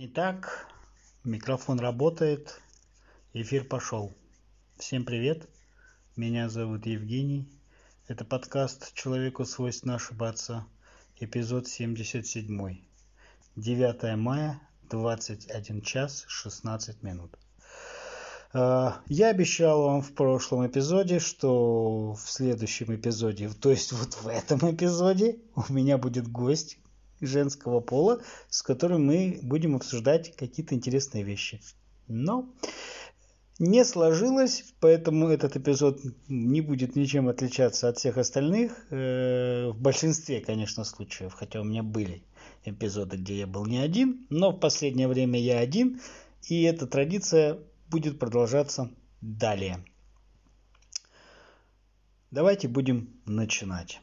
Итак, микрофон работает, эфир пошел. Всем привет, меня зовут Евгений. Это подкаст «Человеку свойственно ошибаться», эпизод 77. 9 мая, 21 час 16 минут. А, я обещал вам в прошлом эпизоде, что в следующем эпизоде, то есть вот в этом эпизоде, у меня будет гость, женского пола, с которым мы будем обсуждать какие-то интересные вещи. Но не сложилось, поэтому этот эпизод не будет ничем отличаться от всех остальных. Э, в большинстве, конечно, случаев, хотя у меня были эпизоды, где я был не один, но в последнее время я один, и эта традиция будет продолжаться далее. Давайте будем начинать.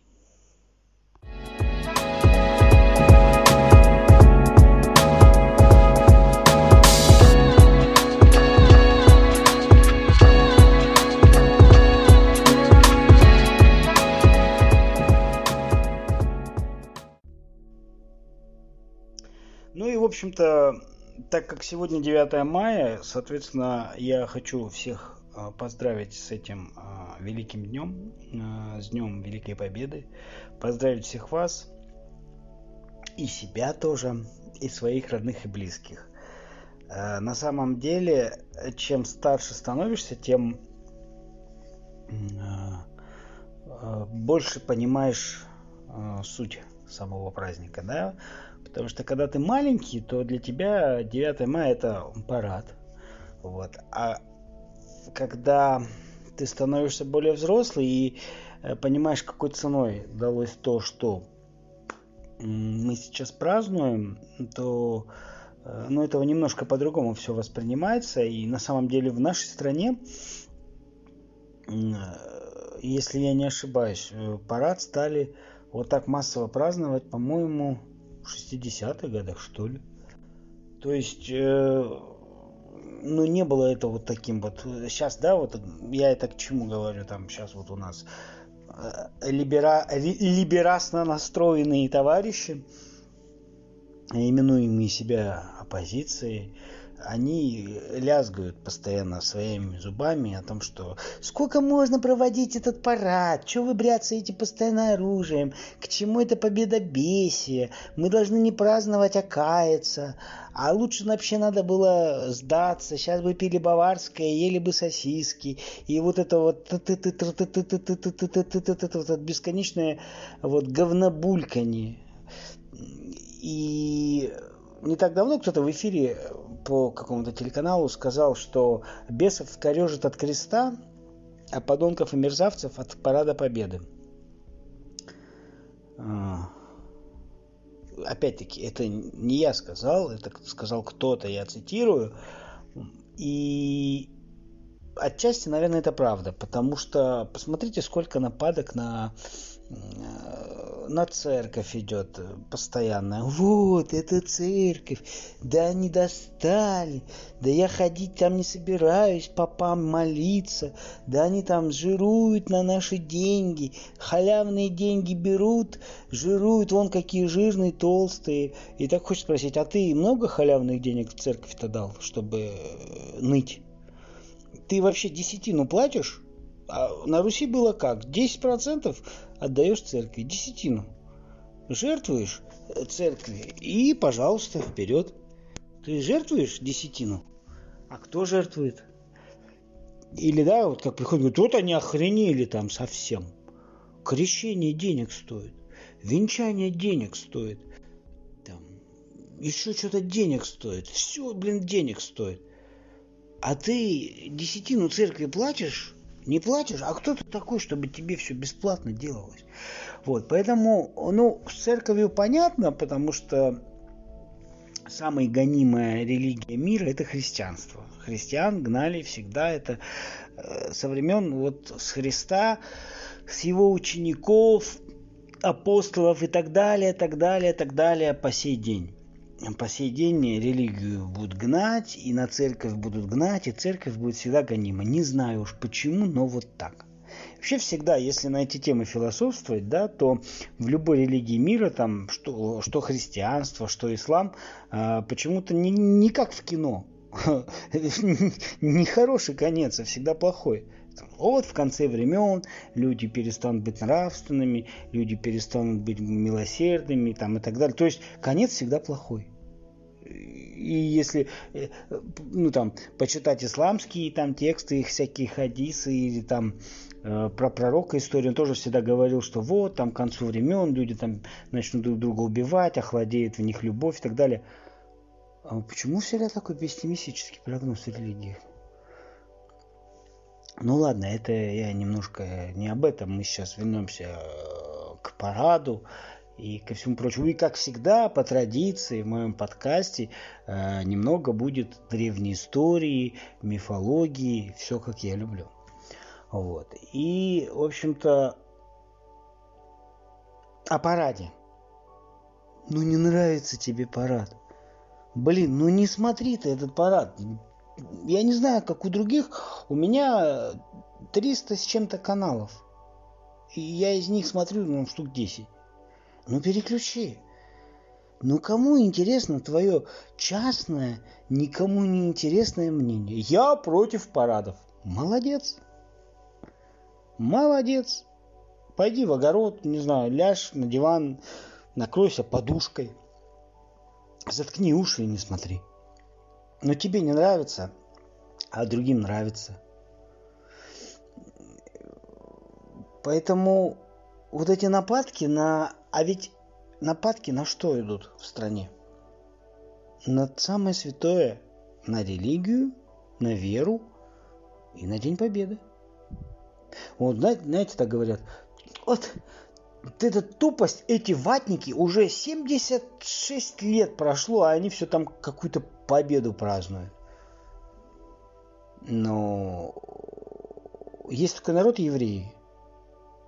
Общем-то, так как сегодня 9 мая, соответственно, я хочу всех а, поздравить с этим а, великим днем, а, с днем Великой Победы, поздравить всех вас и себя тоже, и своих родных и близких. На самом деле, чем старше становишься, тем больше понимаешь суть самого праздника, да, Потому что когда ты маленький, то для тебя 9 мая это парад. Вот. А когда ты становишься более взрослый и э, понимаешь, какой ценой далось то, что мы сейчас празднуем, то э, ну, этого немножко по-другому все воспринимается. И на самом деле в нашей стране, э, если я не ошибаюсь, парад стали вот так массово праздновать, по-моему, 60-х годах, что ли. То есть, э, ну, не было это вот таким вот. Сейчас, да, вот я это к чему говорю, там сейчас вот у нас э, либера, либерасно настроенные товарищи, именуемые себя оппозицией, они лязгают постоянно своими зубами о том, что сколько можно проводить этот парад, что вы бряцаете постоянно оружием, к чему это победобесие, мы должны не праздновать, а каяться, а лучше вообще надо было сдаться, сейчас бы пили баварское, ели бы сосиски, и вот это вот бесконечное вот говнобульканье. И не так давно кто-то в эфире по какому-то телеканалу сказал, что бесов корежит от креста, а подонков и мерзавцев от парада победы. А, опять-таки, это не я сказал, это сказал кто-то, я цитирую. И отчасти, наверное, это правда, потому что посмотрите, сколько нападок на на церковь идет постоянно. Вот, это церковь. Да они достали. Да я ходить там не собираюсь, попам молиться. Да они там жируют на наши деньги. Халявные деньги берут, жируют. Вон какие жирные, толстые. И так хочешь спросить, а ты много халявных денег в церковь-то дал, чтобы э, ныть? Ты вообще десятину платишь? А на Руси было как? 10% отдаешь церкви, десятину. Жертвуешь церкви и, пожалуйста, вперед. Ты жертвуешь десятину? А кто жертвует? Или, да, вот как приходят, говорят, вот они охренели там совсем. Крещение денег стоит. Венчание денег стоит. Там, еще что-то денег стоит. Все, блин, денег стоит. А ты десятину церкви платишь? Не платишь, а кто ты такой, чтобы тебе все бесплатно делалось? Вот, поэтому, ну, с церковью понятно, потому что самая гонимая религия мира – это христианство. Христиан гнали всегда, это э, со времен вот с Христа, с его учеников, апостолов и так далее, так далее, так далее по сей день по сей день религию будут гнать, и на церковь будут гнать, и церковь будет всегда гонима. Не знаю уж почему, но вот так. Вообще всегда, если на эти темы философствовать, да, то в любой религии мира, там, что, что христианство, что ислам, э, почему-то не, не как в кино. Нехороший конец, а всегда плохой. Вот в конце времен люди перестанут быть нравственными, люди перестанут быть милосердными там, и так далее. То есть конец всегда плохой. И если э, ну, там, почитать исламские там, тексты, их всякие хадисы или там э, про пророка историю, он тоже всегда говорил, что вот там к концу времен люди там начнут друг друга убивать, охладеет в них любовь и так далее. А почему всегда такой пессимистический прогноз религии? Ну ладно, это я немножко не об этом. Мы сейчас вернемся э, к параду и ко всему прочему. И как всегда, по традиции в моем подкасте э, немного будет древней истории, мифологии, все как я люблю. Вот. И, в общем-то, о параде. Ну не нравится тебе парад. Блин, ну не смотри ты этот парад я не знаю, как у других, у меня 300 с чем-то каналов. И я из них смотрю, ну, штук 10. Ну, переключи. Ну, кому интересно твое частное, никому не интересное мнение? Я против парадов. Молодец. Молодец. Пойди в огород, не знаю, ляжь на диван, накройся подушкой. Заткни уши и не смотри. Но тебе не нравится, а другим нравится. Поэтому вот эти нападки на... А ведь нападки на что идут в стране? На самое святое, на религию, на веру и на День Победы. Вот, знаете, так говорят, вот вот эта тупость, эти ватники, уже 76 лет прошло, а они все там какую-то победу празднуют. Но есть такой народ евреи,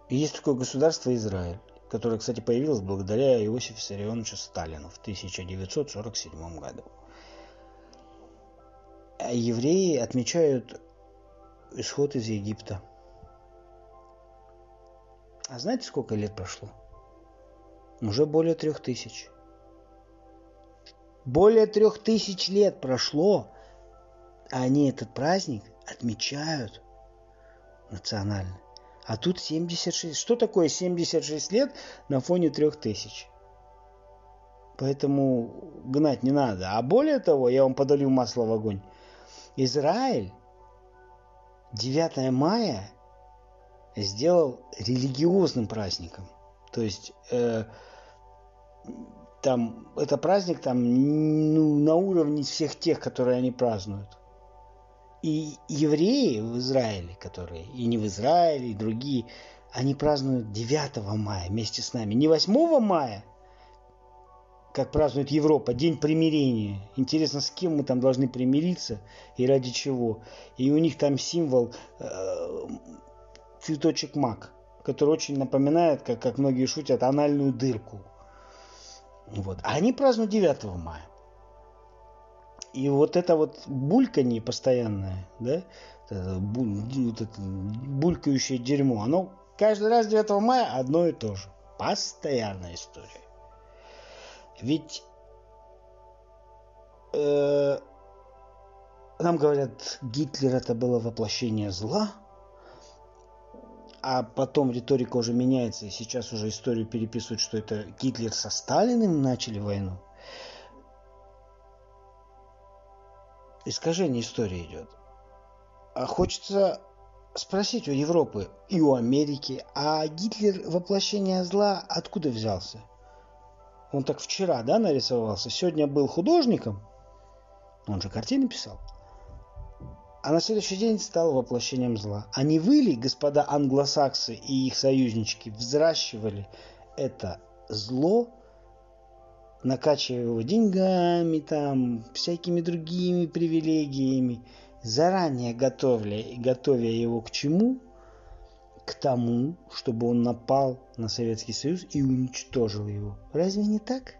и есть такое государство Израиль, которое, кстати, появилось благодаря Иосифу Виссарионовичу Сталину в 1947 году. А евреи отмечают исход из Египта – а знаете, сколько лет прошло? Уже более трех тысяч. Более трех тысяч лет прошло, а они этот праздник отмечают национально. А тут 76. Что такое 76 лет на фоне трех тысяч? Поэтому гнать не надо. А более того, я вам подолью масло в огонь. Израиль 9 мая сделал религиозным праздником. То есть э, там это праздник там ну, на уровне всех тех, которые они празднуют. И евреи в Израиле, которые и не в Израиле, и другие, они празднуют 9 мая вместе с нами. Не 8 мая, как празднует Европа, День примирения. Интересно, с кем мы там должны примириться и ради чего. И у них там символ э, цветочек мак, который очень напоминает, как, как многие шутят, анальную дырку. Вот. А они празднуют 9 мая. И вот это вот бульканье постоянное, да, это, булькающее дерьмо, оно каждый раз 9 мая одно и то же. Постоянная история. Ведь э, нам говорят, Гитлер это было воплощение зла – а потом риторика уже меняется, и сейчас уже историю переписывают, что это Гитлер со Сталиным начали войну. Искажение истории идет. А хочется спросить у Европы и у Америки, а Гитлер воплощение зла откуда взялся? Он так вчера, да, нарисовался? Сегодня был художником? Он же картины писал а на следующий день стал воплощением зла. А не вы ли, господа англосаксы и их союзнички, взращивали это зло, накачивая его деньгами, там, всякими другими привилегиями, заранее готовля, готовя его к чему? К тому, чтобы он напал на Советский Союз и уничтожил его. Разве не так?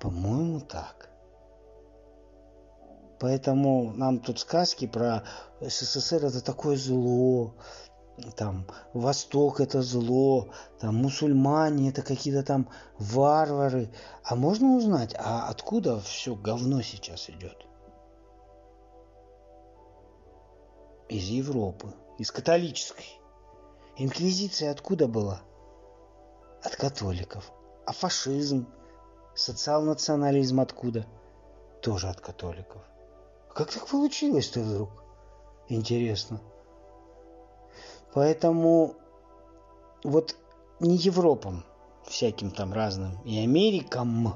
По-моему, так. Поэтому нам тут сказки про СССР это такое зло, там Восток это зло, там мусульмане это какие-то там варвары. А можно узнать, а откуда все говно сейчас идет? Из Европы, из католической. Инквизиция откуда была? От католиков. А фашизм, социал-национализм откуда? Тоже от католиков. Как так получилось-то вдруг? Интересно. Поэтому вот не Европам, всяким там разным, и Америкам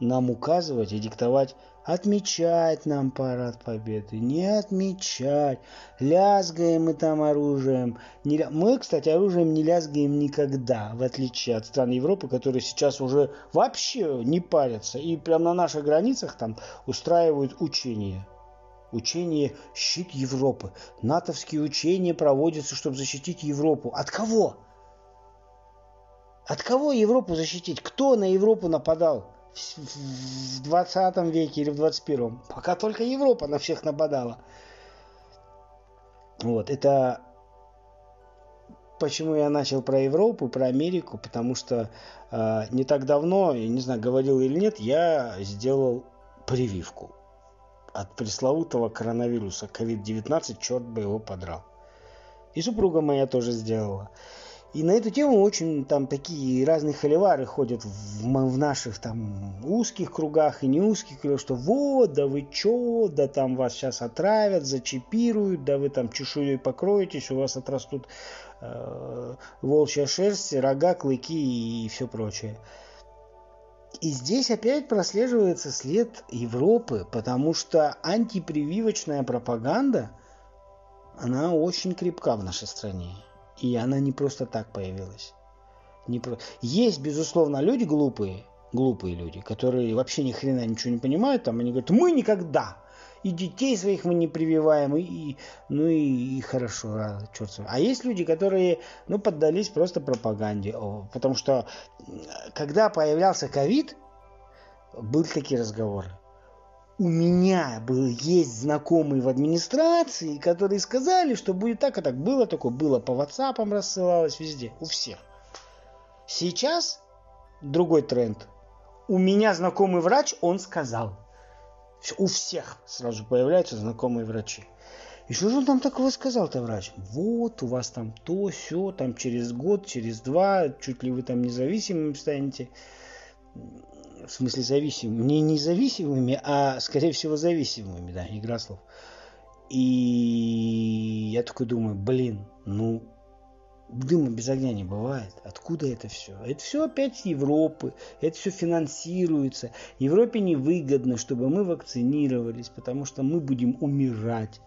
нам указывать и диктовать, отмечать нам парад победы, не отмечать, лязгаем мы там оружием. Не... Мы, кстати, оружием не лязгаем никогда, в отличие от стран Европы, которые сейчас уже вообще не парятся и прямо на наших границах там устраивают учения учение «Щит Европы». НАТОвские учения проводятся, чтобы защитить Европу. От кого? От кого Европу защитить? Кто на Европу нападал в 20 веке или в 21? Пока только Европа на всех нападала. Вот, это почему я начал про Европу, про Америку, потому что э, не так давно, я не знаю, говорил или нет, я сделал прививку от пресловутого коронавируса COVID-19, черт бы его подрал. И супруга моя тоже сделала. И на эту тему очень там такие разные холивары ходят в, в наших там узких кругах и не узких что вот, да вы чё, да там вас сейчас отравят, зачипируют, да вы там чешуей покроетесь, у вас отрастут э, волчья шерсть, рога, клыки и все прочее. И здесь опять прослеживается след Европы, потому что антипрививочная пропаганда, она очень крепка в нашей стране. И она не просто так появилась. Не про... Есть, безусловно, люди глупые, глупые люди, которые вообще ни хрена ничего не понимают, там они говорят, мы никогда, и детей своих мы не прививаем, и, и ну и, и хорошо, а, черт с А есть люди, которые, ну, поддались просто пропаганде, потому что когда появлялся ковид, были такие разговоры. У меня был, есть знакомые в администрации, которые сказали, что будет так, а так было такое, было по WhatsApp рассылалось везде, у всех. Сейчас другой тренд. У меня знакомый врач, он сказал – у всех сразу появляются знакомые врачи. И что же он там такого сказал-то, врач? Вот, у вас там то, все, там через год, через два, чуть ли вы там независимыми станете. В смысле зависимыми. Не независимыми, а, скорее всего, зависимыми, да, игра слов. И я такой думаю, блин, ну, дыма без огня не бывает. Откуда это все? Это все опять с Европы, это все финансируется. Европе невыгодно, чтобы мы вакцинировались, потому что мы будем умирать.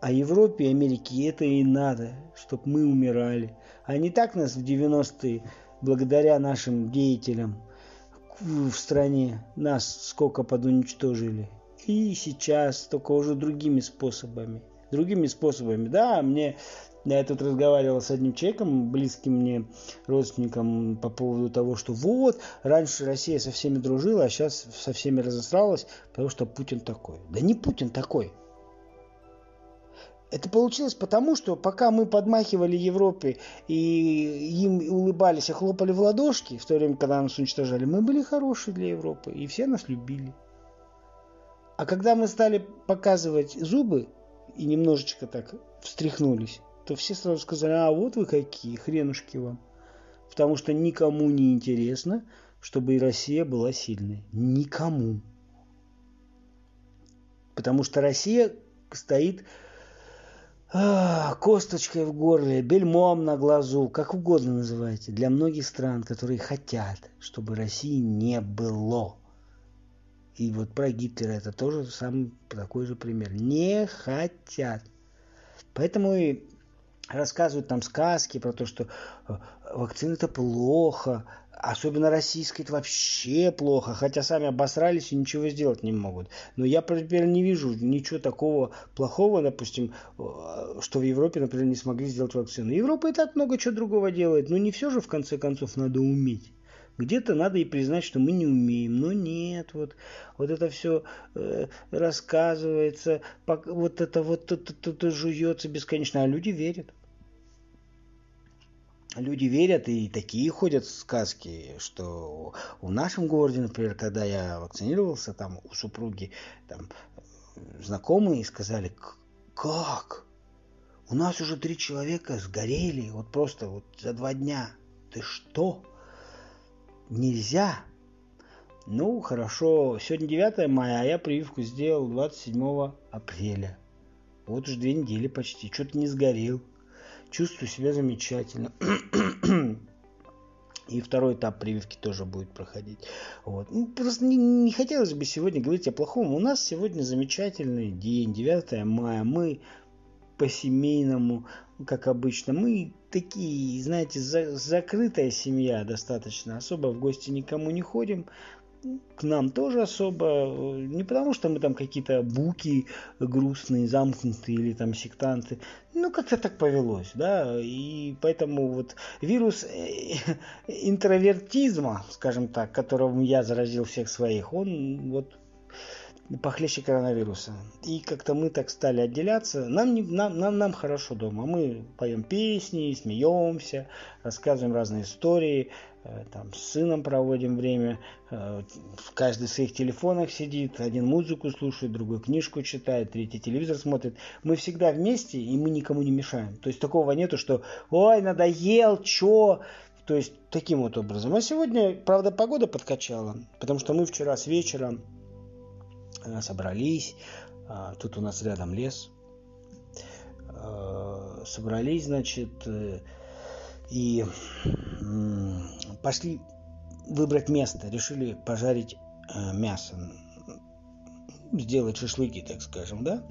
А Европе и Америке это и надо, чтобы мы умирали. А не так нас в 90-е, благодаря нашим деятелям в стране, нас сколько подуничтожили. И сейчас, только уже другими способами. Другими способами. Да, мне я тут разговаривал с одним человеком, близким мне родственником, по поводу того, что вот, раньше Россия со всеми дружила, а сейчас со всеми разосралась, потому что Путин такой. Да не Путин такой. Это получилось потому, что пока мы подмахивали Европе и им улыбались и хлопали в ладошки, в то время, когда нас уничтожали, мы были хорошие для Европы, и все нас любили. А когда мы стали показывать зубы и немножечко так встряхнулись, то все сразу сказали, а вот вы какие, хренушки вам. Потому что никому не интересно, чтобы и Россия была сильной. Никому. Потому что Россия стоит косточкой в горле, бельмом на глазу, как угодно называйте, для многих стран, которые хотят, чтобы России не было. И вот про Гитлера это тоже самый такой же пример. Не хотят. Поэтому и рассказывают там сказки про то, что э, вакцина это плохо, особенно российская это вообще плохо, хотя сами обосрались и ничего сделать не могут. Но я, например, не вижу ничего такого плохого, допустим, э, что в Европе, например, не смогли сделать вакцину. Европа и так много чего другого делает, но не все же в конце концов надо уметь. Где-то надо и признать, что мы не умеем. Но нет, вот, вот это все э, рассказывается, вот это вот это, это, это жуется бесконечно, а люди верят. Люди верят, и такие ходят сказки, что в нашем городе, например, когда я вакцинировался, там у супруги там, знакомые сказали, как? У нас уже три человека сгорели, вот просто вот за два дня. Ты что? Нельзя. Ну, хорошо, сегодня 9 мая, а я прививку сделал 27 апреля. Вот уже две недели почти, что-то не сгорел. Чувствую себя замечательно. И второй этап прививки тоже будет проходить. Вот. Ну, просто не, не хотелось бы сегодня говорить о плохом. У нас сегодня замечательный день, 9 мая. Мы по-семейному, как обычно. Мы такие, знаете, за, закрытая семья достаточно. Особо в гости никому не ходим к нам тоже особо, не потому что мы там какие-то буки грустные, замкнутые или там сектанты, ну как-то так повелось, да, и поэтому вот вирус э, интровертизма, скажем так, которым я заразил всех своих, он вот похлеще коронавируса. И как-то мы так стали отделяться. Нам, не, нам, нам, нам хорошо дома. Мы поем песни, смеемся, рассказываем разные истории, э, там, с сыном проводим время. Э, каждый в своих телефонах сидит. Один музыку слушает, другой книжку читает, третий телевизор смотрит. Мы всегда вместе, и мы никому не мешаем. То есть такого нету, что «Ой, надоел, чё?» То есть таким вот образом. А сегодня, правда, погода подкачала, потому что мы вчера с вечера собрались, а, тут у нас рядом лес, э, собрались, значит, э, и пошли выбрать место, решили пожарить мясо, сделать шашлыки, так скажем, да,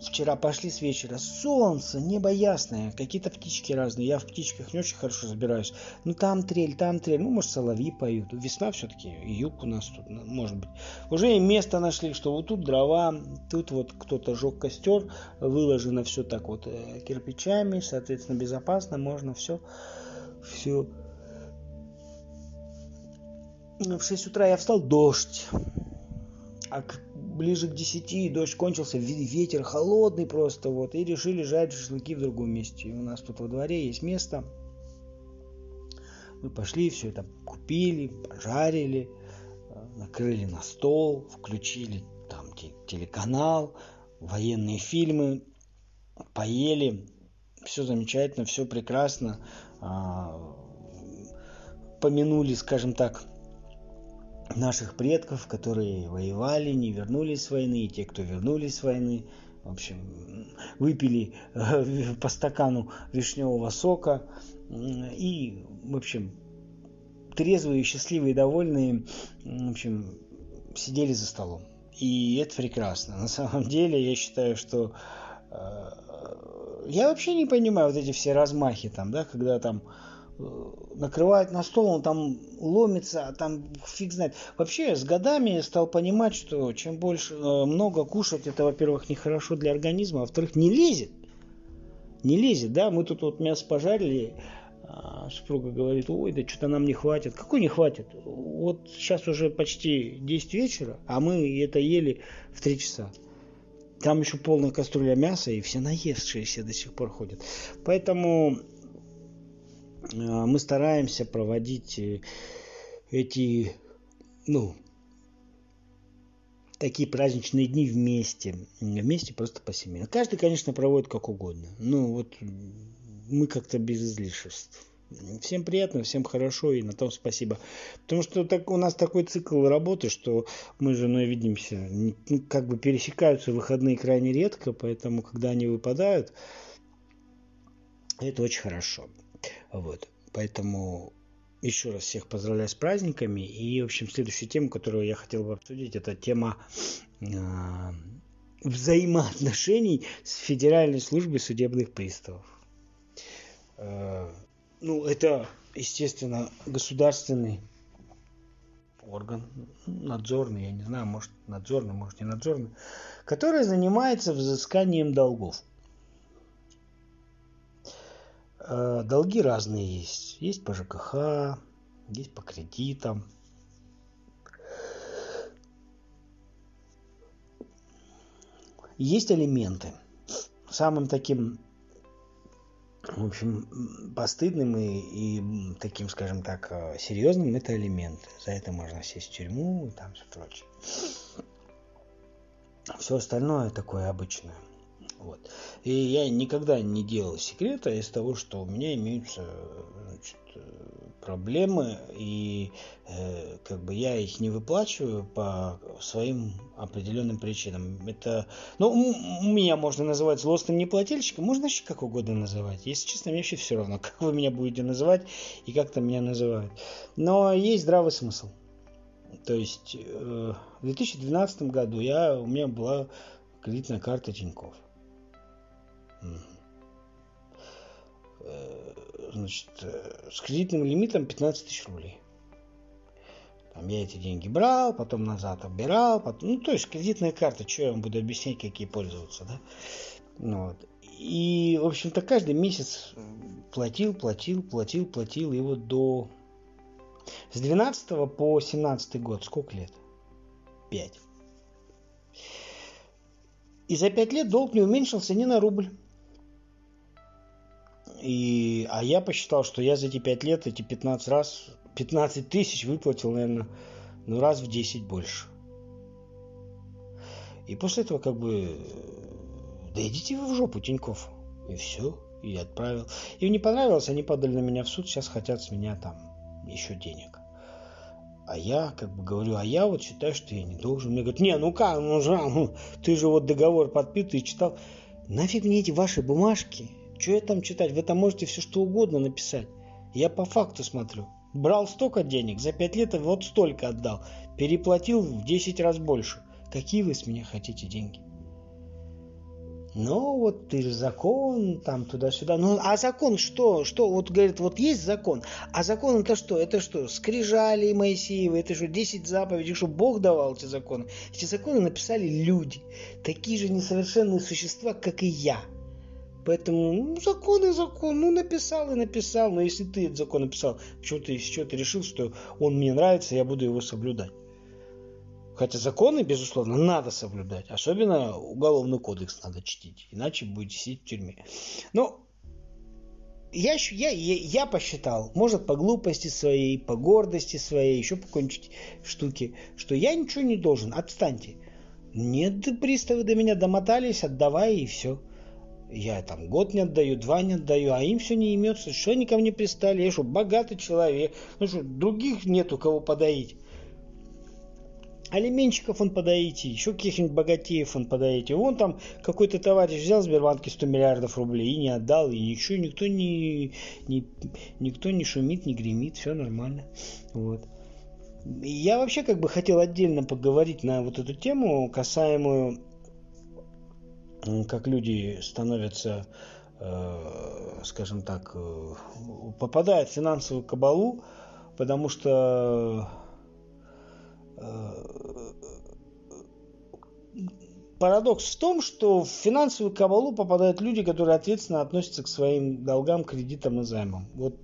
Вчера пошли с вечера. Солнце, небо ясное, какие-то птички разные. Я в птичках не очень хорошо разбираюсь. Ну там трель, там трель. Ну, может, соловьи поют. Весна все-таки, юг у нас тут, может быть. Уже и место нашли, что вот тут дрова, тут вот кто-то жег костер, выложено все так вот э, кирпичами, соответственно, безопасно, можно все, все. В 6 утра я встал, дождь. А ближе к 10 дождь кончился, ветер холодный просто, вот, и решили жарить шашлыки в другом месте. У нас тут во дворе есть место. Мы пошли, все это купили, пожарили, э, накрыли на стол, включили там телеканал, военные фильмы, поели, все замечательно, все прекрасно, а, помянули, скажем так, наших предков, которые воевали, не вернулись с войны, и те, кто вернулись с войны, в общем, выпили э, по стакану вишневого сока и, в общем, трезвые, счастливые, довольные, в общем, сидели за столом. И это прекрасно. На самом деле, я считаю, что э, я вообще не понимаю вот эти все размахи там, да, когда там накрывает на стол, он там ломится, а там фиг знает. Вообще, с годами я стал понимать, что чем больше э, много кушать, это, во-первых, нехорошо для организма, а во-вторых, не лезет. Не лезет, да, мы тут вот мясо пожарили, а супруга говорит, ой, да что-то нам не хватит. Какой не хватит? Вот сейчас уже почти 10 вечера, а мы это ели в 3 часа. Там еще полная кастрюля мяса, и все наевшиеся до сих пор ходят. Поэтому Э, мы стараемся проводить э, эти, ну, такие праздничные дни вместе. Вместе просто по семье. Каждый, конечно, проводит как угодно. Ну, вот мы как-то без излишеств. Всем приятно, всем хорошо и на том спасибо. Потому что так, у нас такой цикл работы, что мы с женой видимся, ну, как бы пересекаются выходные крайне редко, поэтому когда они выпадают, это очень хорошо. Вот. Поэтому еще раз всех поздравляю с праздниками. И, в общем, следующая тема, которую я хотел бы обсудить, это тема э, взаимоотношений с Федеральной службой судебных приставов. Э, ну, это, естественно, государственный орган, надзорный, я не знаю, может надзорный, может не надзорный, который занимается взысканием долгов. Э, долги разные есть. Есть по ЖКХ, есть по кредитам. Есть алименты. Самым таким, в общем, постыдным и, и таким, скажем так, э, серьезным это алименты. За это можно сесть в тюрьму и там все прочее. Все остальное такое обычное. Вот. И я никогда не делал секрета из того, что у меня имеются значит, проблемы, и э, как бы я их не выплачиваю по своим определенным причинам. Это, ну, у меня можно называть злостным неплательщиком, можно вообще как угодно называть. Если честно, мне вообще все равно, как вы меня будете называть и как там меня называют. Но есть здравый смысл. То есть э, в 2012 году я, у меня была кредитная карта Тинькофф. Э, значит, э, с кредитным лимитом 15 тысяч рублей. Там я эти деньги брал, потом назад отбирал, потом, ну, то есть кредитная карта, что я вам буду объяснять, какие пользоваться, да? Ну, вот. И, в общем-то, каждый месяц платил, платил, платил, платил, и вот до... С 12 по 17 год сколько лет? 5. И за 5 лет долг не уменьшился ни на рубль. И, а я посчитал, что я за эти 5 лет, эти 15 раз, 15 тысяч выплатил, наверное, ну раз в 10 больше. И после этого как бы, да идите вы в жопу, Тиньков. И все, и отправил. Им не понравилось, они подали на меня в суд, сейчас хотят с меня там еще денег. А я как бы говорю, а я вот считаю, что я не должен. Мне говорят, не, ну как, ну, же, ну ты же вот договор подпитый читал. Нафиг мне эти ваши бумажки? Что я там читать? Вы там можете все что угодно написать. Я по факту смотрю. Брал столько денег, за пять лет вот столько отдал. Переплатил в 10 раз больше. Какие вы с меня хотите деньги? Ну, вот ты же закон, там туда-сюда. Ну, а закон что? Что? Вот говорит, вот есть закон. А закон это что? Это что? Скрижали Моисеевы, это что, 10 заповедей, что Бог давал эти законы? Эти законы написали люди. Такие же несовершенные существа, как и я. Поэтому ну, закон и закон, ну написал и написал, но если ты этот закон написал, что ты, что ты решил, что он мне нравится, я буду его соблюдать. Хотя законы, безусловно, надо соблюдать. Особенно уголовный кодекс надо чтить, иначе будете сидеть в тюрьме. Но я, я, я, посчитал, может по глупости своей, по гордости своей, еще по какой-нибудь штуке, что я ничего не должен, отстаньте. Нет, приставы до меня домотались, отдавай и все. Я там год не отдаю, два не отдаю, а им все не имется. Что они ко мне пристали? Я что, богатый человек? Ну что, других нету кого подоить. Алименщиков он подоите, еще каких-нибудь богатеев он подоите. Вон там какой-то товарищ взял в Сбербанке 100 миллиардов рублей и не отдал, и ничего, никто не, не, никто не шумит, не гремит, все нормально. Вот. Я вообще как бы хотел отдельно поговорить на вот эту тему, касаемую как люди становятся, э, скажем так, э, попадают в финансовую кабалу, потому что э, парадокс в том, что в финансовую кабалу попадают люди, которые ответственно относятся к своим долгам, кредитам и займам. Вот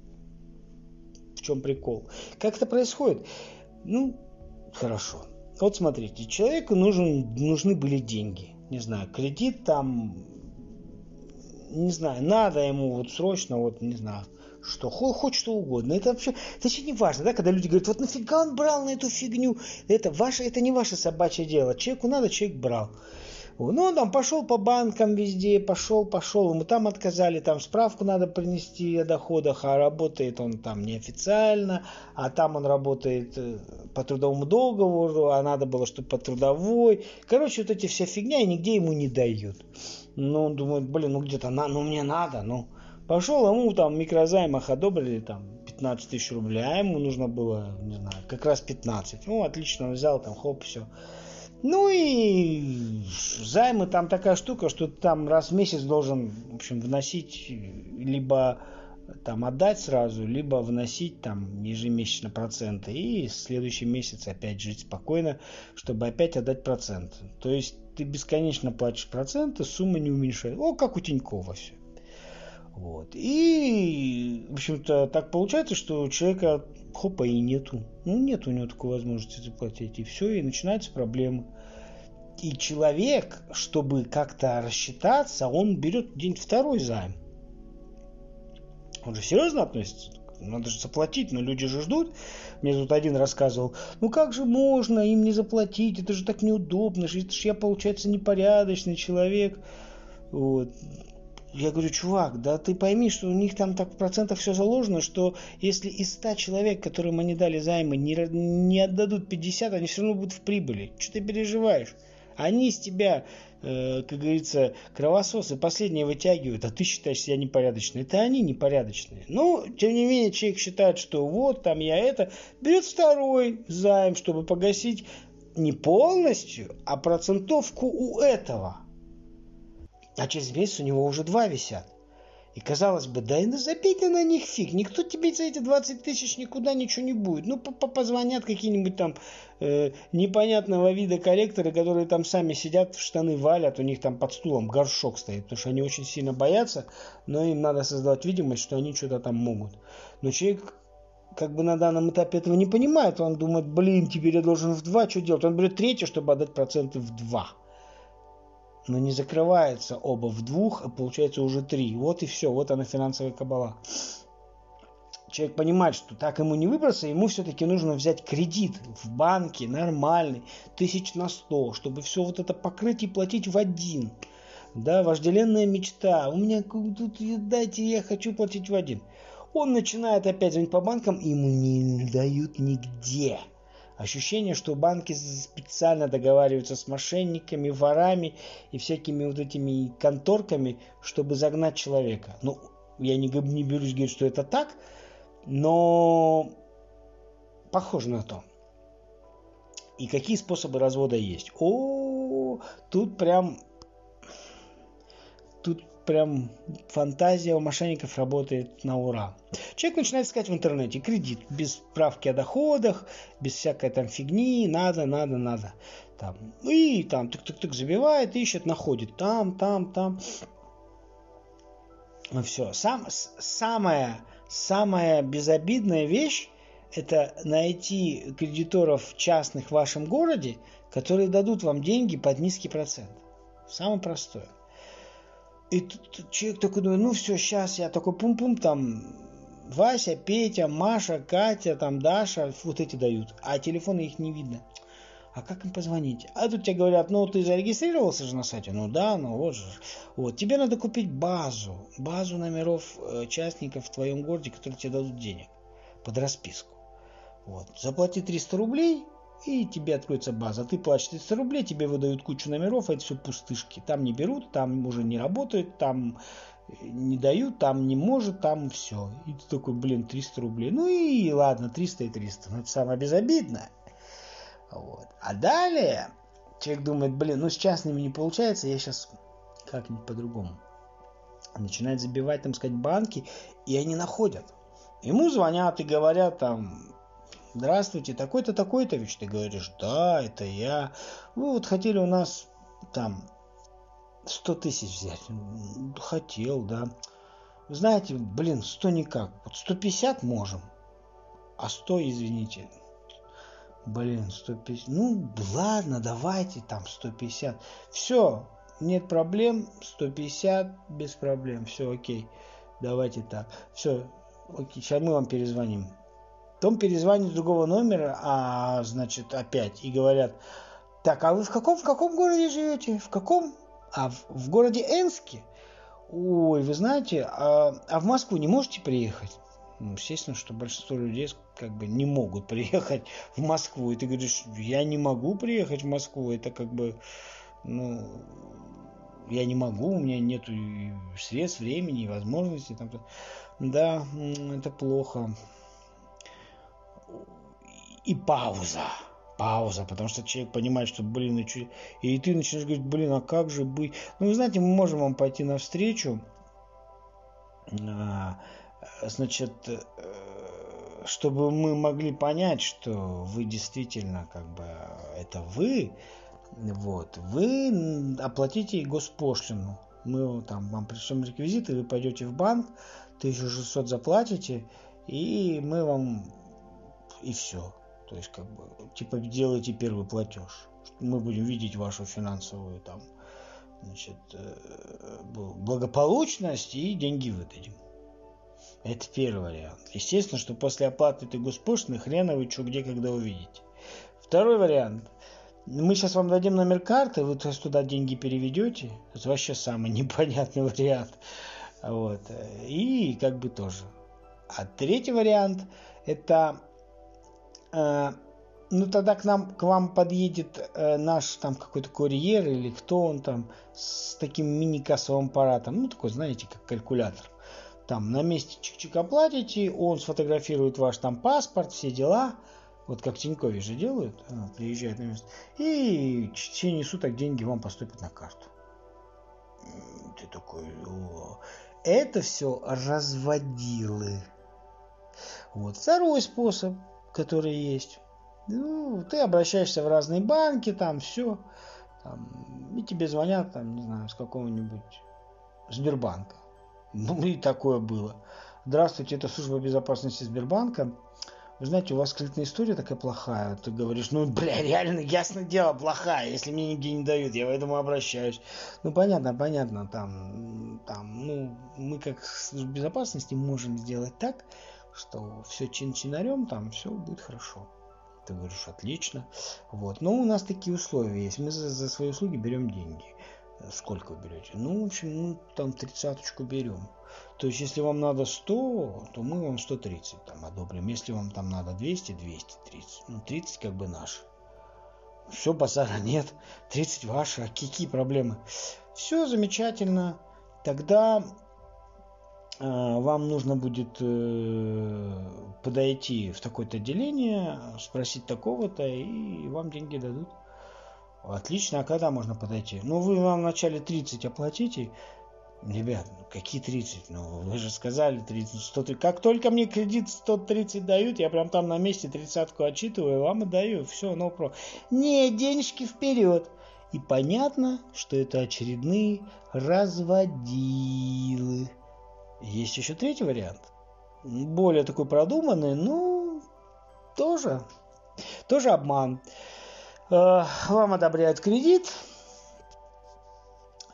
в чем прикол. Как это происходит? Ну, хорошо. Вот смотрите, человеку нужен, нужны были деньги не знаю, кредит там, не знаю, надо ему вот срочно, вот, не знаю, что, хоть что угодно. Это вообще, это вообще не важно, да, когда люди говорят, вот нафига он брал на эту фигню, это ваше, это не ваше собачье дело, человеку надо, человек брал. Ну, он там пошел по банкам везде, пошел, пошел, ему там отказали, там справку надо принести о доходах, а работает он там неофициально, а там он работает э, по трудовому договору, а надо было, чтобы по трудовой. Короче, вот эти вся фигня, и нигде ему не дают. Ну, он думает, блин, ну где-то, на, ну мне надо, ну. Пошел, ему там микрозаймах одобрили там 15 тысяч рублей, а ему нужно было, не знаю, как раз 15. Ну, отлично, он взял там, хоп, все. Ну и займы там такая штука, что ты там раз в месяц должен, в общем, вносить либо там отдать сразу, либо вносить там ежемесячно проценты и следующий месяц опять жить спокойно, чтобы опять отдать процент. То есть ты бесконечно платишь проценты, сумма не уменьшается. О, как у Тинькова все. Вот. И, в общем-то, так получается, что у человека хопа и нету. Ну, нет у него такой возможности заплатить. И все, и начинаются проблемы. И человек, чтобы как-то рассчитаться, он берет день второй займ. Он же серьезно относится. Надо же заплатить, но люди же ждут. Мне тут один рассказывал, ну как же можно им не заплатить, это же так неудобно, это же я, получается, непорядочный человек. Вот. Я говорю, чувак, да ты пойми, что у них там так в процентах все заложено, что если из 100 человек, которым они дали займы, не, не отдадут 50, они все равно будут в прибыли. Что ты переживаешь? Они из тебя, э, как говорится, кровососы последние вытягивают, а ты считаешь себя непорядочным. Это они непорядочные. Но, тем не менее, человек считает, что вот, там я это, берет второй займ, чтобы погасить не полностью, а процентовку у этого. А через месяц у него уже два висят. И казалось бы, да и забей ты на них фиг, никто тебе за эти 20 тысяч никуда ничего не будет. Ну, позвонят какие-нибудь там э, непонятного вида коллекторы, которые там сами сидят, в штаны валят, у них там под стулом горшок стоит, потому что они очень сильно боятся, но им надо создавать видимость, что они что-то там могут. Но человек как бы на данном этапе этого не понимает, он думает, блин, теперь я должен в два, что делать? Он берет третье, чтобы отдать проценты в два но не закрывается оба в двух, а получается уже три. Вот и все, вот она финансовая кабала. Человек понимает, что так ему не выбраться, ему все-таки нужно взять кредит в банке нормальный, тысяч на сто, чтобы все вот это покрыть и платить в один. Да, вожделенная мечта. У меня тут, дайте, я хочу платить в один. Он начинает опять звонить по банкам, ему не дают нигде. Ощущение, что банки специально договариваются с мошенниками, ворами и всякими вот этими конторками, чтобы загнать человека. Ну, я не, не берусь говорить, что это так, но похоже на то. И какие способы развода есть? О, тут прям тут прям фантазия у мошенников работает на ура. Человек начинает искать в интернете кредит без справки о доходах, без всякой там фигни, надо, надо, надо. Там. И там тык-тык-тык забивает, ищет, находит там, там, там. Ну все. Сам, самая, самая безобидная вещь это найти кредиторов частных в вашем городе, которые дадут вам деньги под низкий процент. Самое простое. И тут человек такой думает, ну все, сейчас я такой пум-пум, там Вася, Петя, Маша, Катя, там Даша, вот эти дают, а телефоны их не видно. А как им позвонить? А тут тебе говорят, ну ты зарегистрировался же на сайте? Ну да, ну вот же. Вот, тебе надо купить базу, базу номеров э, участников в твоем городе, которые тебе дадут денег под расписку. Вот, заплати 300 рублей, и тебе откроется база. Ты платишь 300 рублей, тебе выдают кучу номеров, а это все пустышки. Там не берут, там уже не работает, там не дают, там не может, там все. И ты такой, блин, 300 рублей. Ну и ладно, 300 и 300. Ну это самое безобидное. Вот. А далее человек думает, блин, ну с частными не получается, я сейчас как-нибудь по-другому. Начинает забивать, там сказать, банки, и они находят. Ему звонят и говорят там, здравствуйте, такой-то, такой-то, ведь ты говоришь, да, это я. Вы вот хотели у нас там 100 тысяч взять. Хотел, да. Знаете, блин, 100 никак. Вот 150 можем. А 100, извините. Блин, 150. Ну, ладно, давайте там 150. Все, нет проблем. 150 без проблем. Все, окей. Давайте так. Все, окей, сейчас мы вам перезвоним. Потом перезвонит с другого номера, а, значит, опять, и говорят, так, а вы в каком, в каком городе живете? В каком? А в, в городе Энске? Ой, вы знаете, а, а в Москву не можете приехать? Ну, естественно, что большинство людей как бы не могут приехать в Москву. И ты говоришь, я не могу приехать в Москву. Это как бы, ну, я не могу, у меня нет средств, времени, возможностей. Там, да, это плохо и пауза. Пауза, потому что человек понимает, что, блин, и, что... и ты начинаешь говорить, блин, а как же быть? Ну, вы знаете, мы можем вам пойти навстречу, а, значит, э, чтобы мы могли понять, что вы действительно, как бы, это вы, вот, вы оплатите госпошлину. Мы там вам пришлем реквизиты, вы пойдете в банк, 1600 заплатите, и мы вам и все. То есть, как бы, типа, делайте первый платеж. Мы будем видеть вашу финансовую там, значит, э, благополучность и деньги выдадим. Это первый вариант. Естественно, что после оплаты этой госпошлины хрена вы что, где, когда увидите. Второй вариант. Мы сейчас вам дадим номер карты, вы туда деньги переведете. Это вообще самый непонятный вариант. Вот. И как бы тоже. А третий вариант это ну тогда к нам к вам подъедет э, наш там какой-то курьер или кто он там с таким мини-кассовым аппаратом, ну такой, знаете, как калькулятор. Там на месте чик-чик оплатите, он сфотографирует ваш там паспорт, все дела, вот как Тинькове же делают, а, приезжают на место, и в течение суток деньги вам поступят на карту. Ты такой, о. это все разводилы. Вот второй способ, который есть. Ну, ты обращаешься в разные банки, там все, там, и тебе звонят, там, не знаю, с какого-нибудь Сбербанка. Ну и такое было. Здравствуйте, это служба безопасности Сбербанка. Вы знаете, у вас кредитная история такая плохая. Ты говоришь, ну, бля, реально, ясно дело, плохая. Если мне нигде не дают, я поэтому обращаюсь. Ну, понятно, понятно, там, там, ну, мы как служба безопасности можем сделать так, что все чин-чинарем, там все будет хорошо. Ты говоришь, отлично. Вот. Но у нас такие условия есть. Мы за, за свои услуги берем деньги. Сколько вы берете? Ну, в общем, ну, там тридцаточку берем. То есть, если вам надо 100, то мы вам 130 там одобрим. Если вам там надо 200, 230. Ну, 30 как бы наш. Все, базара нет. 30 ваши. А какие проблемы? Все замечательно. Тогда вам нужно будет э, подойти в такое-то отделение, спросить такого-то, и вам деньги дадут. Отлично, а когда можно подойти? Ну, вы вам вначале 30 оплатите. Ребят, ну какие 30? Ну, вы же сказали 30, 100. Как только мне кредит 130 дают, я прям там на месте тридцатку отчитываю, вам отдаю. Все, no problem. Не, денежки вперед. И понятно, что это очередные разводилы. Есть еще третий вариант. Более такой продуманный, ну, тоже, тоже обман. Э, вам одобряют кредит,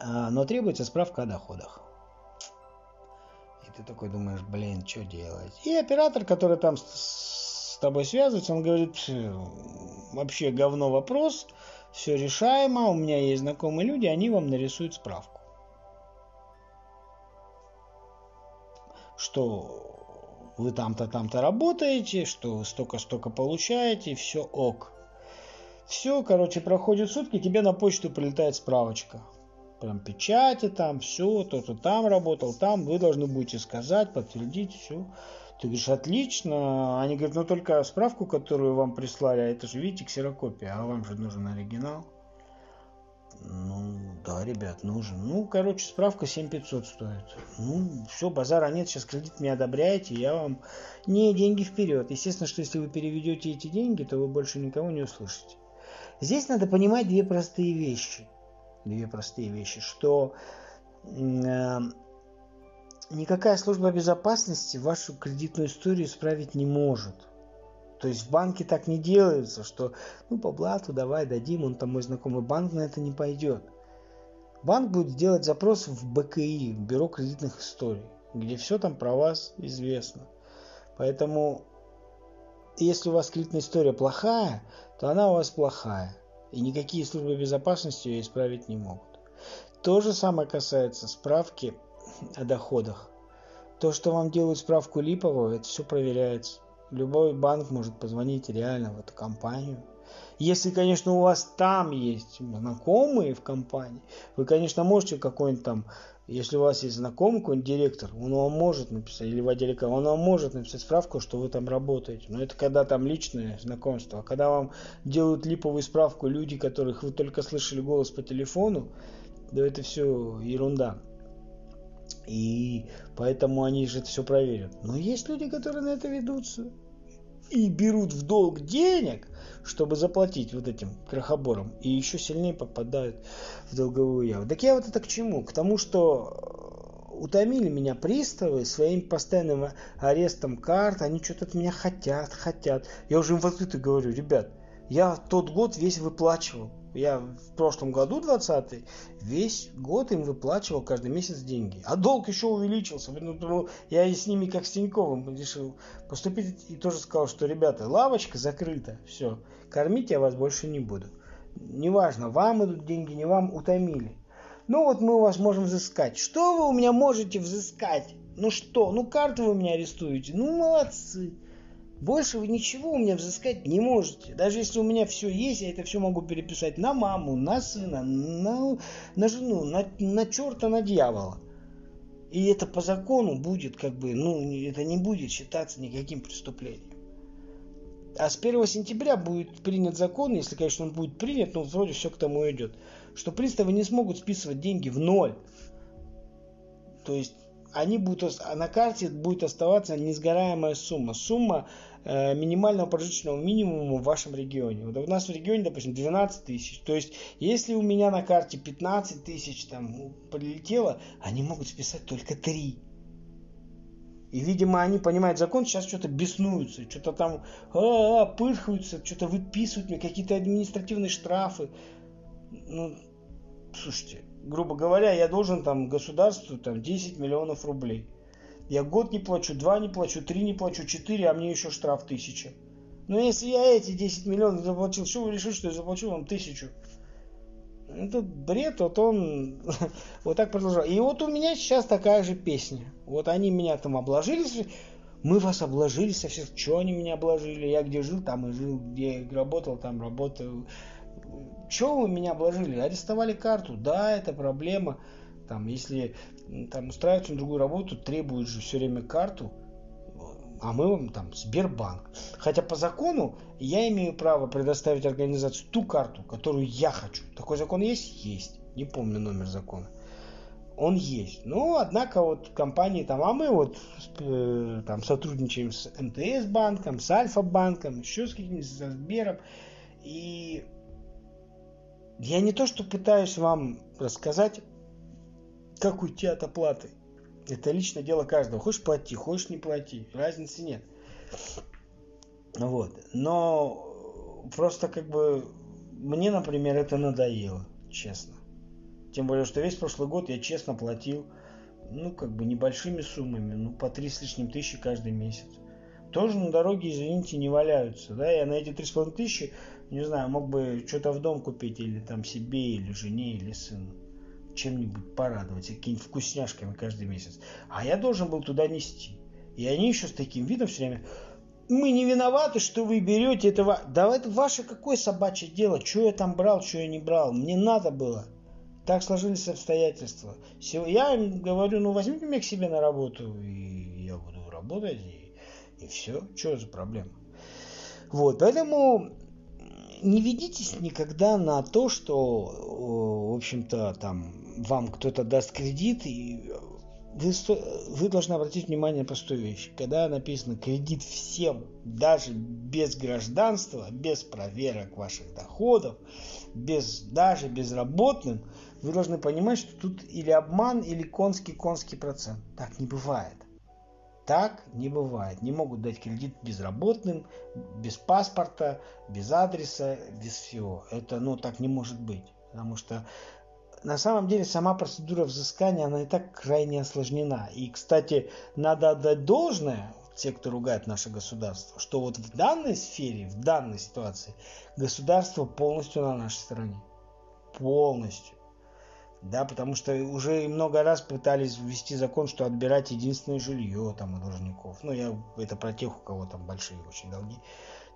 э, но требуется справка о доходах. И ты такой думаешь, блин, что делать? И оператор, который там с тобой связывается, он говорит, вообще говно вопрос, все решаемо, у меня есть знакомые люди, они вам нарисуют справку. Что вы там-то, там-то работаете, что вы столько-столько получаете, все ок. Все, короче, проходит сутки, тебе на почту прилетает справочка. Прям печати там, все, то-то там работал, там, вы должны будете сказать, подтвердить, все. Ты говоришь, отлично. Они говорят, ну только справку, которую вам прислали, а это же, видите, ксерокопия, а вам же нужен оригинал. Ну, да, ребят, нужен. Ну, короче, справка 7500 стоит. Ну, все, базара нет, сейчас кредит не одобряете, я вам... Не, деньги вперед. Естественно, что если вы переведете эти деньги, то вы больше никого не услышите. Здесь надо понимать две простые вещи. Две простые вещи, что э, никакая служба безопасности вашу кредитную историю исправить не может. То есть в банке так не делается, что ну по блату давай дадим, он там мой знакомый банк на это не пойдет. Банк будет делать запрос в БКИ, в Бюро кредитных историй, где все там про вас известно. Поэтому если у вас кредитная история плохая, то она у вас плохая. И никакие службы безопасности ее исправить не могут. То же самое касается справки о доходах. То, что вам делают справку липовую, это все проверяется. Любой банк может позвонить реально в эту компанию. Если, конечно, у вас там есть знакомые в компании, вы, конечно, можете какой-нибудь там если у вас есть знакомый какой-нибудь директор, он вам может написать, или в отделе он вам может написать справку, что вы там работаете. Но это когда там личное знакомство. А когда вам делают липовую справку люди, которых вы только слышали голос по телефону, да это все ерунда. И поэтому они же это все проверят. Но есть люди, которые на это ведутся и берут в долг денег, чтобы заплатить вот этим крохоборам, и еще сильнее попадают в долговую яву. Так я вот это к чему? К тому, что утомили меня приставы своим постоянным арестом карт, они что-то от меня хотят, хотят. Я уже им в открыто говорю, ребят, я тот год весь выплачивал. Я в прошлом году, 20 весь год им выплачивал каждый месяц деньги. А долг еще увеличился. Поэтому я и с ними, как с Тиньковым, решил поступить и тоже сказал, что, ребята, лавочка закрыта, все, кормить я вас больше не буду. Неважно, вам идут деньги, не вам, утомили. Ну вот мы у вас можем взыскать. Что вы у меня можете взыскать? Ну что? Ну карту вы меня арестуете. Ну молодцы. Больше вы ничего у меня взыскать не можете. Даже если у меня все есть, я это все могу переписать на маму, на сына, на, на жену, на, на черта, на дьявола. И это по закону будет как бы, ну, это не будет считаться никаким преступлением. А с 1 сентября будет принят закон, если, конечно, он будет принят, но вроде все к тому идет, что приставы не смогут списывать деньги в ноль. То есть они будут, на карте будет оставаться несгораемая сумма. Сумма э, минимального прожиточного минимума в вашем регионе. Вот у нас в регионе, допустим, 12 тысяч. То есть, если у меня на карте 15 тысяч там прилетело, они могут списать только 3. И, видимо, они понимают закон, сейчас что-то беснуются, что-то там а пырхаются, что-то выписывают мне, какие-то административные штрафы. Ну, слушайте, грубо говоря, я должен там государству там 10 миллионов рублей. Я год не плачу, два не плачу, три не плачу, четыре, а мне еще штраф тысяча. Но если я эти 10 миллионов заплатил, что вы решили, что я заплачу вам тысячу? Это бред, вот он вот так продолжал. И вот у меня сейчас такая же песня. Вот они меня там обложились, мы вас обложили со всех, что они меня обложили, я где жил, там и жил, где работал, там работал, что вы меня обложили? Арестовали карту. Да, это проблема. Там, если там устраиваться на другую работу, требуют же все время карту, а мы вам там Сбербанк. Хотя по закону я имею право предоставить организации ту карту, которую я хочу. Такой закон есть? Есть. Не помню номер закона. Он есть. Но, однако, вот компании там, а мы вот э, там сотрудничаем с МТС банком, с Альфа банком, еще с каким-нибудь, со Сбером. И я не то, что пытаюсь вам рассказать, как уйти от оплаты. Это лично дело каждого. Хочешь плати, хочешь не плати. Разницы нет. Вот. Но просто как бы мне, например, это надоело, честно. Тем более, что весь прошлый год я честно платил, ну, как бы небольшими суммами, ну, по три с лишним тысячи каждый месяц. Тоже на дороге, извините, не валяются, да, я на эти три с половиной тысячи не знаю, мог бы что-то в дом купить или там себе, или жене, или сыну. Чем-нибудь порадовать, какими-нибудь вкусняшками каждый месяц. А я должен был туда нести. И они еще с таким видом все время, мы не виноваты, что вы берете этого. Да это ваше какое собачье дело, что я там брал, что я не брал. Мне надо было. Так сложились обстоятельства. Я им говорю, ну возьмите меня к себе на работу, и я буду работать, и, и все. Что за проблема? Вот, поэтому не ведитесь никогда на то, что, в общем-то, там вам кто-то даст кредит, и вы, вы должны обратить внимание на простую вещь. Когда написано кредит всем, даже без гражданства, без проверок ваших доходов, без, даже безработным, вы должны понимать, что тут или обман, или конский-конский процент. Так не бывает. Так не бывает. Не могут дать кредит безработным, без паспорта, без адреса, без всего. Это, ну, так не может быть. Потому что на самом деле сама процедура взыскания, она и так крайне осложнена. И, кстати, надо отдать должное, те, кто ругает наше государство, что вот в данной сфере, в данной ситуации, государство полностью на нашей стороне. Полностью да, потому что уже много раз пытались ввести закон, что отбирать единственное жилье там у должников. Ну, я это про тех, у кого там большие очень долги.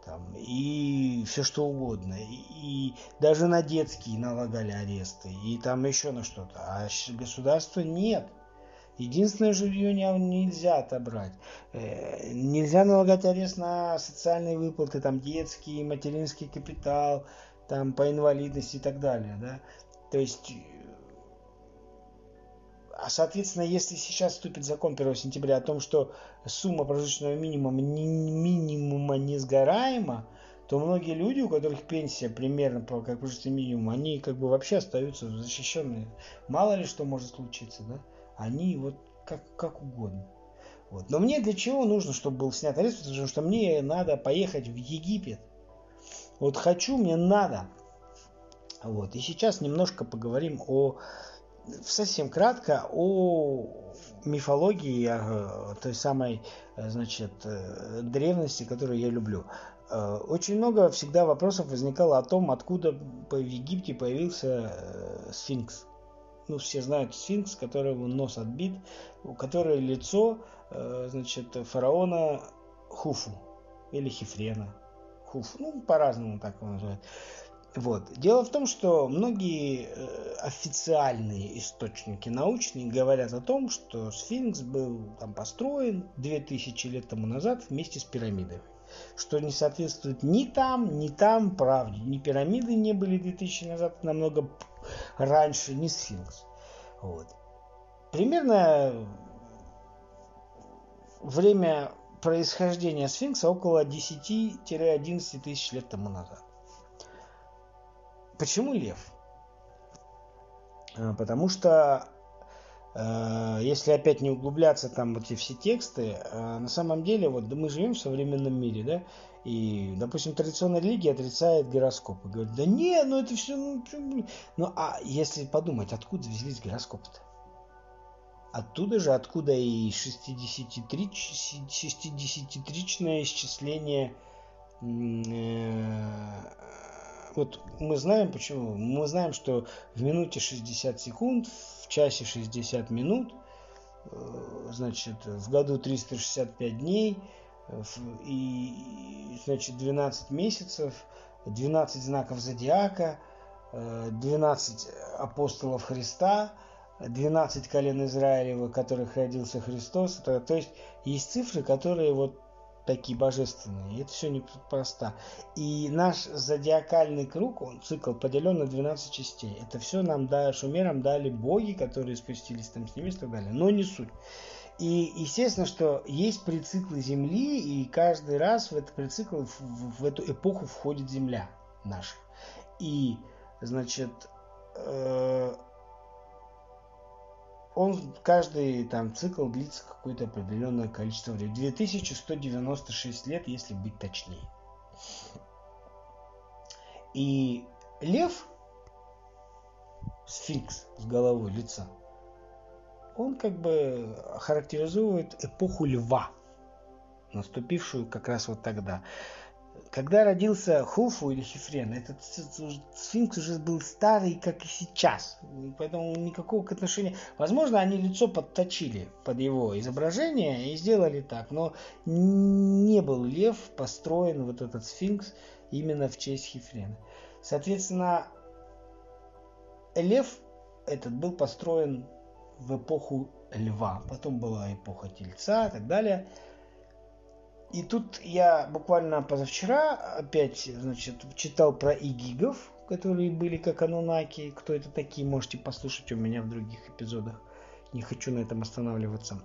Там, и все что угодно. И, и даже на детские налагали аресты. И там еще на что-то. А государства нет. Единственное жилье нельзя отобрать. Э, нельзя налагать арест на социальные выплаты, там детский, материнский капитал, там по инвалидности и так далее. Да? То есть соответственно, если сейчас вступит закон 1 сентября о том, что сумма прожиточного минимума, минимума несгораема, то многие люди, у которых пенсия примерно по как прожиточный минимум, они как бы вообще остаются защищенные. Мало ли что может случиться, да? Они вот как, как угодно. Вот. Но мне для чего нужно, чтобы был снят арест? Потому что мне надо поехать в Египет. Вот хочу, мне надо. Вот. И сейчас немножко поговорим о совсем кратко о мифологии, о той самой, значит, древности, которую я люблю. Очень много всегда вопросов возникало о том, откуда в Египте появился э, сфинкс. Ну, все знают сфинкс, которого нос отбит, у которого лицо, э, значит, фараона Хуфу или Хифрена. Хуфу, ну, по-разному так его называют. Вот. Дело в том, что многие э, официальные источники научные говорят о том, что сфинкс был там построен 2000 лет тому назад вместе с пирамидами. Что не соответствует ни там, ни там правде. Ни пирамиды не были 2000 назад намного раньше, ни сфинкс. Вот. Примерно время происхождения сфинкса около 10-11 тысяч лет тому назад. Почему лев? А, потому что э, если опять не углубляться там вот эти все тексты, э, на самом деле вот мы живем в современном мире, да, и, допустим, традиционная религия отрицает гороскопы. Говорит, да не, ну это все, ну, ну а если подумать, откуда взялись гороскопы-то? Оттуда же, откуда и 63-чное исчисление э, вот мы знаем почему. Мы знаем, что в минуте 60 секунд, в часе 60 минут, э, значит, в году 365 дней и, значит, 12 месяцев, 12 знаков зодиака, 12 э, апостолов Христа, 12 колен Израилева, которых родился Христос. То есть есть цифры, которые вот такие божественные. Это все непросто. И наш зодиакальный круг, он цикл поделен на 12 частей. Это все нам да, шумерам дали боги, которые спустились там с ними и так далее. Но не суть. И естественно, что есть прициклы Земли, и каждый раз в этот прицикл, в, в эту эпоху входит Земля наша. И, значит, э, он каждый там цикл длится какое-то определенное количество времени. 2196 лет, если быть точнее. И лев, сфинкс с головой лица, он как бы характеризует эпоху льва, наступившую как раз вот тогда. Когда родился Хуфу или Хифрен, этот сфинкс уже был старый, как и сейчас. Поэтому никакого отношения... Возможно, они лицо подточили под его изображение и сделали так. Но не был лев построен, вот этот сфинкс, именно в честь Хифрена. Соответственно, лев этот был построен в эпоху льва. Потом была эпоха тельца и так далее. И тут я буквально позавчера опять, значит, читал про игигов, которые были как анунаки. Кто это такие, можете послушать у меня в других эпизодах. Не хочу на этом останавливаться.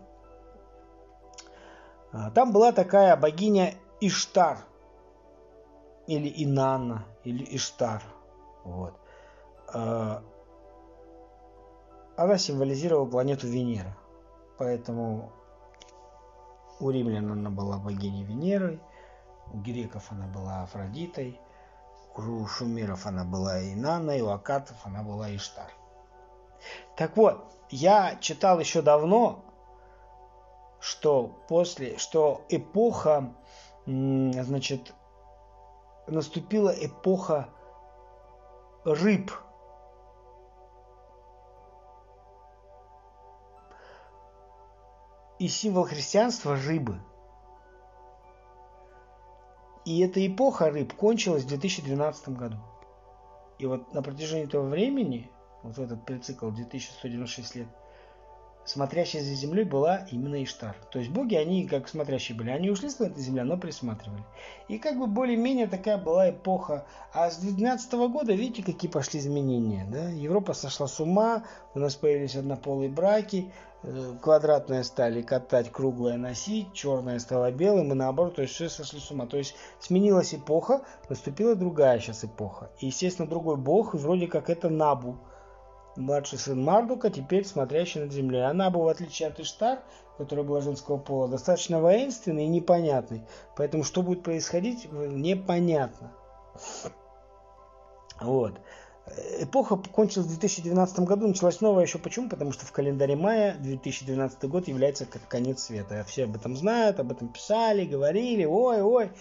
А, там была такая богиня Иштар. Или Инанна, или Иштар. Вот. А, она символизировала планету Венера. Поэтому у римлян она была богиней Венерой, у греков она была Афродитой, у шумеров она была Инанной, у акатов она была Иштар. Так вот, я читал еще давно, что после, что эпоха, значит, наступила эпоха рыб – и символ христианства – рыбы. И эта эпоха рыб кончилась в 2012 году. И вот на протяжении этого времени, вот этот прицикл 2196 лет, смотрящей за землей была именно Иштар. То есть боги, они как смотрящие были. Они ушли с этой земли, но присматривали. И как бы более-менее такая была эпоха. А с 2012 года, видите, какие пошли изменения. Да? Европа сошла с ума, у нас появились однополые браки, Э, квадратное стали катать, круглое носить, черное стало белым, и наоборот, то есть все сошли с ума. То есть сменилась эпоха, наступила другая сейчас эпоха. И, естественно, другой бог, и вроде как это Набу. Младший сын Мардука, теперь смотрящий над землей. Она была, в отличие от Иштар, которая была женского пола, достаточно воинственной и непонятной. Поэтому что будет происходить, непонятно. Вот. Эпоха кончилась в 2012 году, началась новая еще почему? Потому что в календаре мая 2012 год является как конец света. Все об этом знают, об этом писали, говорили, ой, ой.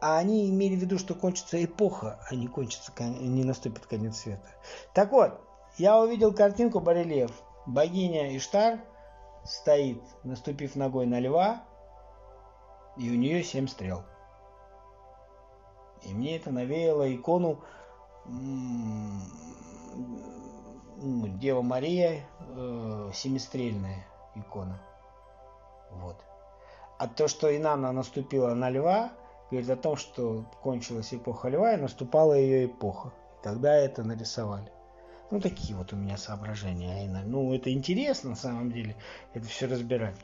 А они имели в виду, что кончится эпоха, а не кончится, не наступит конец света. Так вот, я увидел картинку барельеф. Богиня Иштар стоит, наступив ногой на льва, и у нее семь стрел. И мне это навеяло икону Дева Мария э, семистрельная икона. Вот. А то, что Инанна наступила на льва, говорит о том, что кончилась эпоха льва и наступала ее эпоха. Тогда это нарисовали. Ну, такие вот у меня соображения. Ну, это интересно на самом деле, это все разбирать.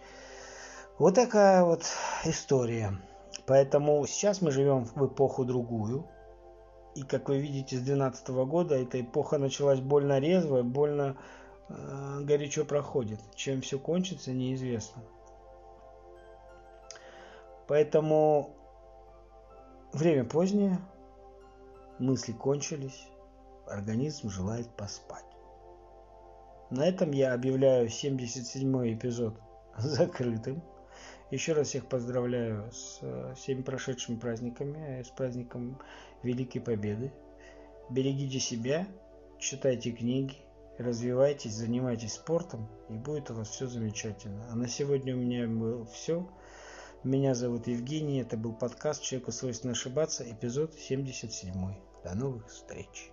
Вот такая вот история. Поэтому сейчас мы живем в эпоху другую. И как вы видите, с 2012 года эта эпоха началась больно резво, больно э, горячо проходит. Чем все кончится, неизвестно. Поэтому время позднее, мысли кончились, организм желает поспать. На этом я объявляю 77 эпизод закрытым. Еще раз всех поздравляю с э, всеми прошедшими праздниками, с праздником Великой Победы. Берегите себя, читайте книги, развивайтесь, занимайтесь спортом, и будет у вас все замечательно. А на сегодня у меня было все. Меня зовут Евгений, это был подкаст «Человеку свойственно ошибаться», эпизод 77. До новых встреч!